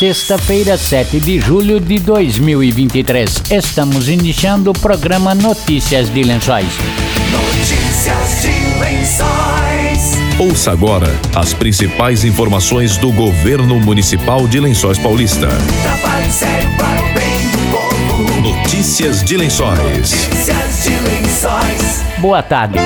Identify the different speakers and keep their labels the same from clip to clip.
Speaker 1: sexta-feira, 7 de julho de 2023. Estamos iniciando o programa Notícias de Lençóis.
Speaker 2: Notícias de Lençóis.
Speaker 3: Ouça agora as principais informações do governo municipal de Lençóis Paulista. Notícias de Lençóis.
Speaker 2: Notícias de Lençóis.
Speaker 1: Boa tarde.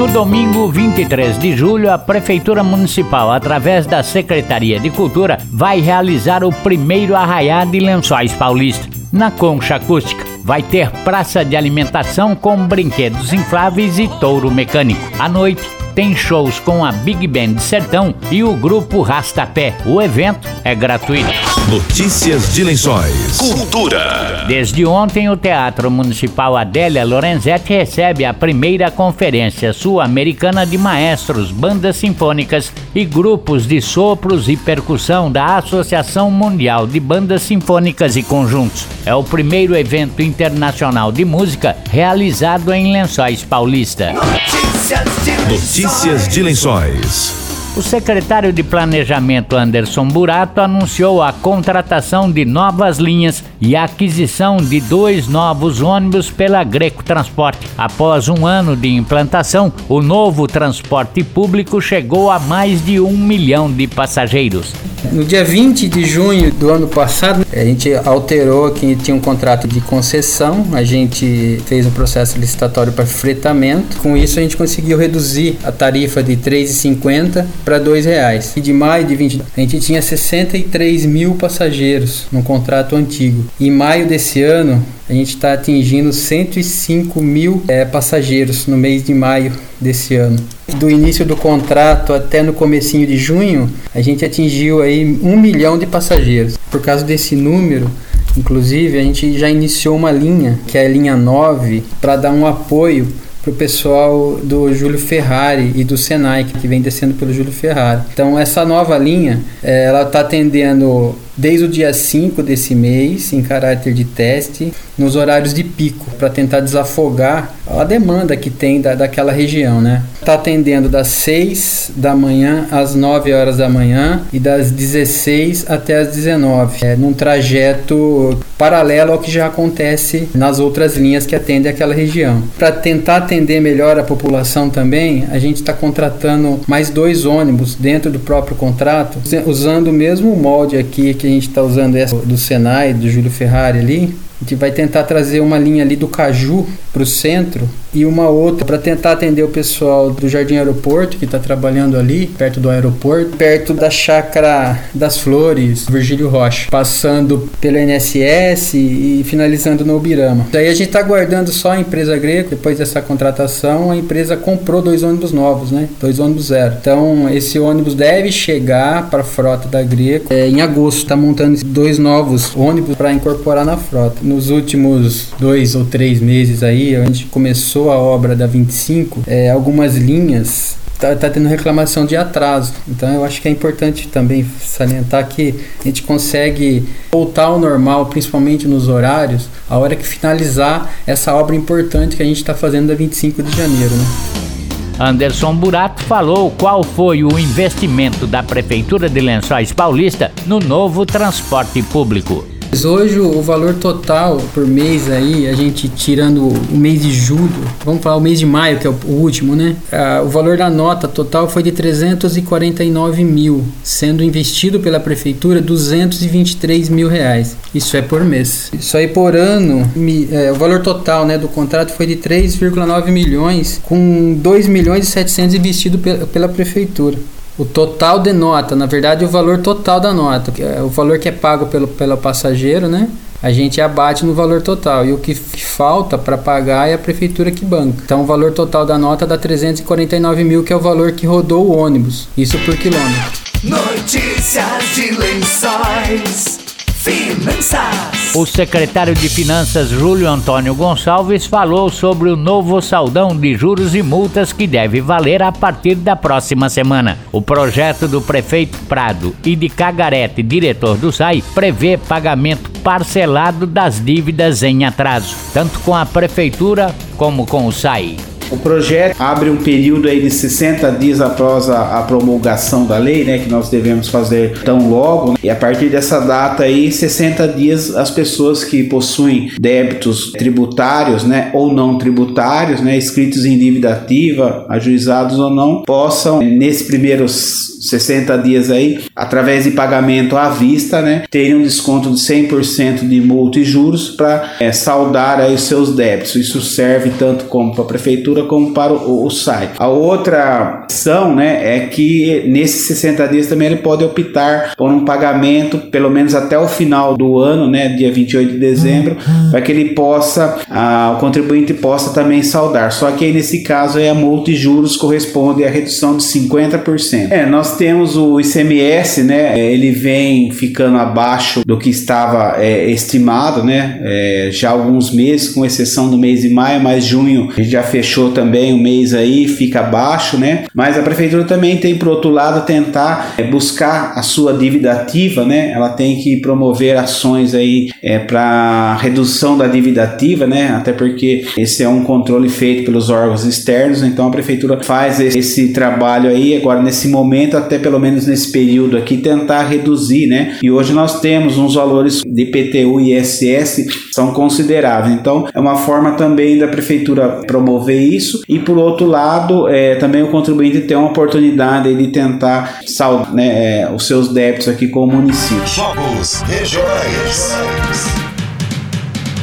Speaker 1: No domingo 23 de julho, a Prefeitura Municipal, através da Secretaria de Cultura, vai realizar o primeiro arraiá de Lençóis Paulista. Na Concha Acústica, vai ter praça de alimentação com brinquedos infláveis e touro mecânico. À noite, tem shows com a Big Band Sertão e o grupo Rastapé. O evento é gratuito.
Speaker 3: Notícias de Lençóis. Cultura.
Speaker 1: Desde ontem, o Teatro Municipal Adélia Lorenzetti recebe a primeira Conferência Sul-Americana de Maestros, Bandas Sinfônicas e Grupos de Sopros e Percussão da Associação Mundial de Bandas Sinfônicas e Conjuntos. É o primeiro evento internacional de música realizado em Lençóis Paulista.
Speaker 2: Notícias de Lençóis.
Speaker 3: Notícias de Lençóis.
Speaker 1: O secretário de Planejamento Anderson Burato anunciou a contratação de novas linhas e a aquisição de dois novos ônibus pela Greco Transporte. Após um ano de implantação, o novo transporte público chegou a mais de um milhão de passageiros.
Speaker 4: No dia 20 de junho do ano passado, a gente alterou que tinha um contrato de concessão, a gente fez um processo licitatório para fretamento. Com isso, a gente conseguiu reduzir a tarifa de R$ 3,50 para R$ 2,00. E de maio de 20, a gente tinha 63 mil passageiros no contrato antigo. Em maio desse ano, a gente está atingindo 105 mil é, passageiros no mês de maio desse ano. Do início do contrato até no comecinho de junho, a gente atingiu aí um milhão de passageiros. Por causa desse número, inclusive, a gente já iniciou uma linha, que é a linha 9, para dar um apoio para o pessoal do Júlio Ferrari e do Senai, que vem descendo pelo Júlio Ferrari. Então, essa nova linha, eh, ela está atendendo desde o dia 5 desse mês, em caráter de teste, nos horários de pico, para tentar desafogar a demanda que tem da, daquela região, né? Está atendendo das 6 da manhã às 9 horas da manhã e das 16 até as 19, é, num trajeto paralelo ao que já acontece nas outras linhas que atendem aquela região. Para tentar atender melhor a população também, a gente está contratando mais dois ônibus dentro do próprio contrato, usando o mesmo molde aqui que a gente está usando essa do Senai, do Júlio Ferrari ali. A gente vai tentar trazer uma linha ali do Caju para o centro e uma outra para tentar atender o pessoal do Jardim Aeroporto que está trabalhando ali perto do aeroporto, perto da chácara das Flores, Virgílio Rocha, passando pelo NSS e finalizando no Ubirama. Daí a gente está aguardando só a empresa Greco. Depois dessa contratação, a empresa comprou dois ônibus novos, né? Dois ônibus zero. Então esse ônibus deve chegar para a frota da Greco é, em agosto. Está montando dois novos ônibus para incorporar na frota. Nos últimos dois ou três meses aí, a gente começou a obra da 25, é, algumas linhas tá, tá tendo reclamação de atraso. Então eu acho que é importante também salientar que a gente consegue voltar ao normal, principalmente nos horários, a hora que finalizar essa obra importante que a gente está fazendo da 25 de janeiro. Né?
Speaker 1: Anderson Burato falou qual foi o investimento da Prefeitura de Lençóis Paulista no novo transporte público.
Speaker 4: Hoje o valor total por mês aí, a gente tirando o mês de julho, vamos falar o mês de maio, que é o último, né? Ah, o valor da nota total foi de 349 mil, sendo investido pela prefeitura 223 mil reais. Isso é por mês. Isso aí por ano, mi, é, o valor total né, do contrato foi de 3,9 milhões, com 2 milhões e 700 investido pela, pela prefeitura. O total de nota, na verdade, o valor total da nota, é o valor que é pago pelo, pelo passageiro, né? A gente abate no valor total e o que falta para pagar é a prefeitura que banca. Então, o valor total da nota dá 349 mil, que é o valor que rodou o ônibus. Isso por quilômetro.
Speaker 2: Notícias de Lençóis. Finanças.
Speaker 1: O secretário de Finanças Júlio Antônio Gonçalves falou sobre o novo saldão de juros e multas que deve valer a partir da próxima semana. O projeto do prefeito Prado e de Cagarete, diretor do SAI, prevê pagamento parcelado das dívidas em atraso, tanto com a prefeitura como com o SAI.
Speaker 5: O projeto abre um período aí de 60 dias após a, a promulgação da lei, né, que nós devemos fazer tão logo, né? e a partir dessa data aí, 60 dias as pessoas que possuem débitos tributários, né, ou não tributários, né, escritos em dívida ativa, ajuizados ou não, possam nesses primeiros 60 dias aí, através de pagamento à vista, né, terem um desconto de 100% de multa e juros para é, saldar aí os seus débitos. Isso serve tanto como para a prefeitura como para o, o site. A outra opção, né, é que nesses 60 dias também ele pode optar por um pagamento pelo menos até o final do ano, né, dia 28 de dezembro, para que ele possa, a, o contribuinte possa também saldar. Só que aí nesse caso aí a multa e juros corresponde à redução de 50%. É, nós temos o ICMS, né? é, Ele vem ficando abaixo do que estava é, estimado, né? É, já há alguns meses, com exceção do mês de maio, mas junho a gente já fechou também o mês aí, fica abaixo, né? Mas a prefeitura também tem, por outro lado, tentar é, buscar a sua dívida ativa, né? Ela tem que promover ações aí é, para redução da dívida ativa, né? Até porque esse é um controle feito pelos órgãos externos, então a prefeitura faz esse, esse trabalho aí agora nesse momento até pelo menos nesse período aqui tentar reduzir, né? E hoje nós temos uns valores de PTU e ISS são consideráveis. Então é uma forma também da prefeitura promover isso e por outro lado é, também o contribuinte ter uma oportunidade de tentar saldar né, é, os seus débitos aqui com o município.
Speaker 2: Jogos regionais.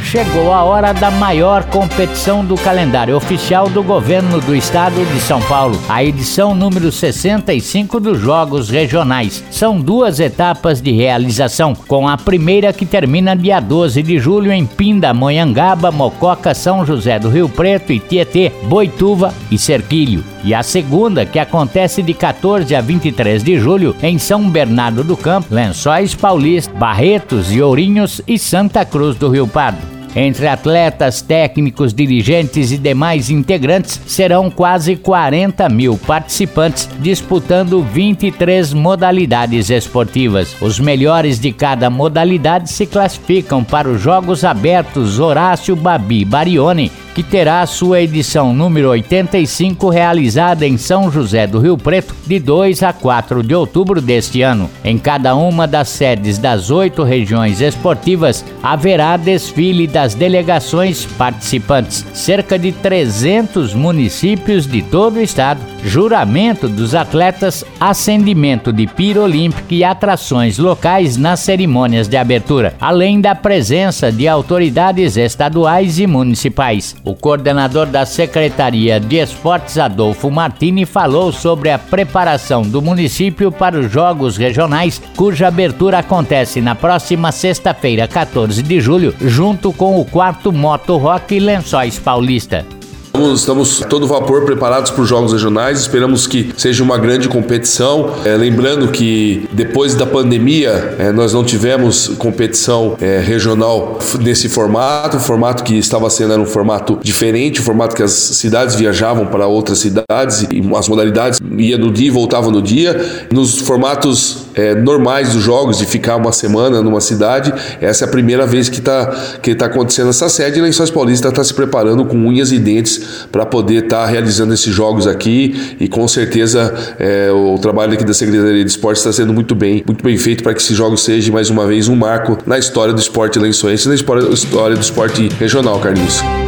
Speaker 1: Chegou a hora da maior competição do calendário oficial do governo do estado de São Paulo, a edição número 65 dos Jogos Regionais. São duas etapas de realização, com a primeira que termina dia 12 de julho em Pindamonhangaba, Mococa, São José do Rio Preto e Tietê, Boituva e Serquilho. E a segunda, que acontece de 14 a 23 de julho em São Bernardo do Campo, Lençóis Paulista, Barretos e Ourinhos e Santa Cruz do Rio Pardo. Entre atletas, técnicos, dirigentes e demais integrantes, serão quase 40 mil participantes disputando 23 modalidades esportivas. Os melhores de cada modalidade se classificam para os Jogos Abertos Horácio Babi Barione, que terá sua edição número 85 realizada em São José do Rio Preto de 2 a 4 de outubro deste ano. Em cada uma das sedes das oito regiões esportivas haverá desfile das delegações participantes, cerca de 300 municípios de todo o estado, juramento dos atletas, acendimento de pira olímpica e atrações locais nas cerimônias de abertura, além da presença de autoridades estaduais e municipais. O coordenador da Secretaria de Esportes, Adolfo Martini, falou sobre a preparação do município para os Jogos Regionais, cuja abertura acontece na próxima sexta-feira, 14 de julho, junto com o quarto Moto Rock Lençóis Paulista.
Speaker 6: Estamos, estamos todo vapor preparados para os Jogos Regionais, esperamos que seja uma grande competição. É, lembrando que depois da pandemia é, nós não tivemos competição é, regional nesse formato, o formato que estava sendo era um formato diferente, o formato que as cidades viajavam para outras cidades e as modalidades ia no dia e voltavam no dia. Nos formatos é, normais dos jogos, de ficar uma semana numa cidade, essa é a primeira vez que está que tá acontecendo essa sede e Lençóis Paulista está se preparando com unhas e dentes para poder estar realizando esses jogos aqui e com certeza é, o trabalho aqui da Secretaria de Esportes está sendo muito bem, muito bem feito para que esses jogos sejam mais uma vez um marco na história do esporte lençoense e na história do esporte regional, Carlinhos.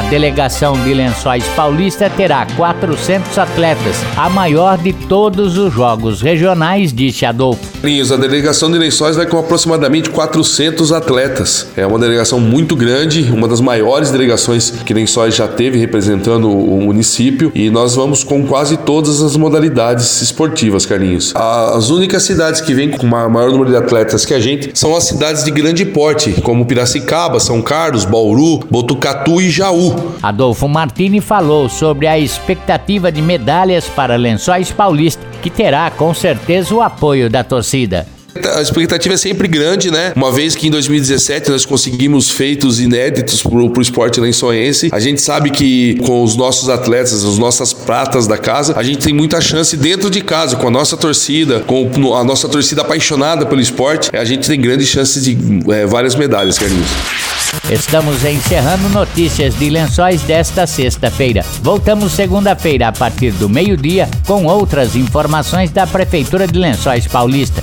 Speaker 1: A delegação de Lençóis Paulista terá 400 atletas, a maior de todos os jogos regionais, disse Adolfo.
Speaker 6: A delegação de Lençóis vai com aproximadamente 400 atletas. É uma delegação muito grande, uma das maiores delegações que Lençóis já teve representando o município e nós vamos com quase todas as modalidades esportivas, Carlinhos. As únicas cidades que vêm com uma maior número de atletas que a gente são as cidades de grande porte, como Piracicaba, São Carlos, Bauru, Botucatu e Jaú.
Speaker 1: Adolfo Martini falou sobre a expectativa de medalhas para Lençóis Paulista, que terá com certeza o apoio da torcida.
Speaker 6: A expectativa é sempre grande, né? Uma vez que em 2017 nós conseguimos feitos inéditos pro, pro esporte lençoense, a gente sabe que com os nossos atletas, as nossas pratas da casa, a gente tem muita chance dentro de casa, com a nossa torcida, com a nossa torcida apaixonada pelo esporte, a gente tem grandes chances de é, várias medalhas, Carlinhos.
Speaker 1: Estamos encerrando notícias de lençóis desta sexta-feira. Voltamos segunda-feira a partir do meio-dia com outras informações da Prefeitura de Lençóis Paulista.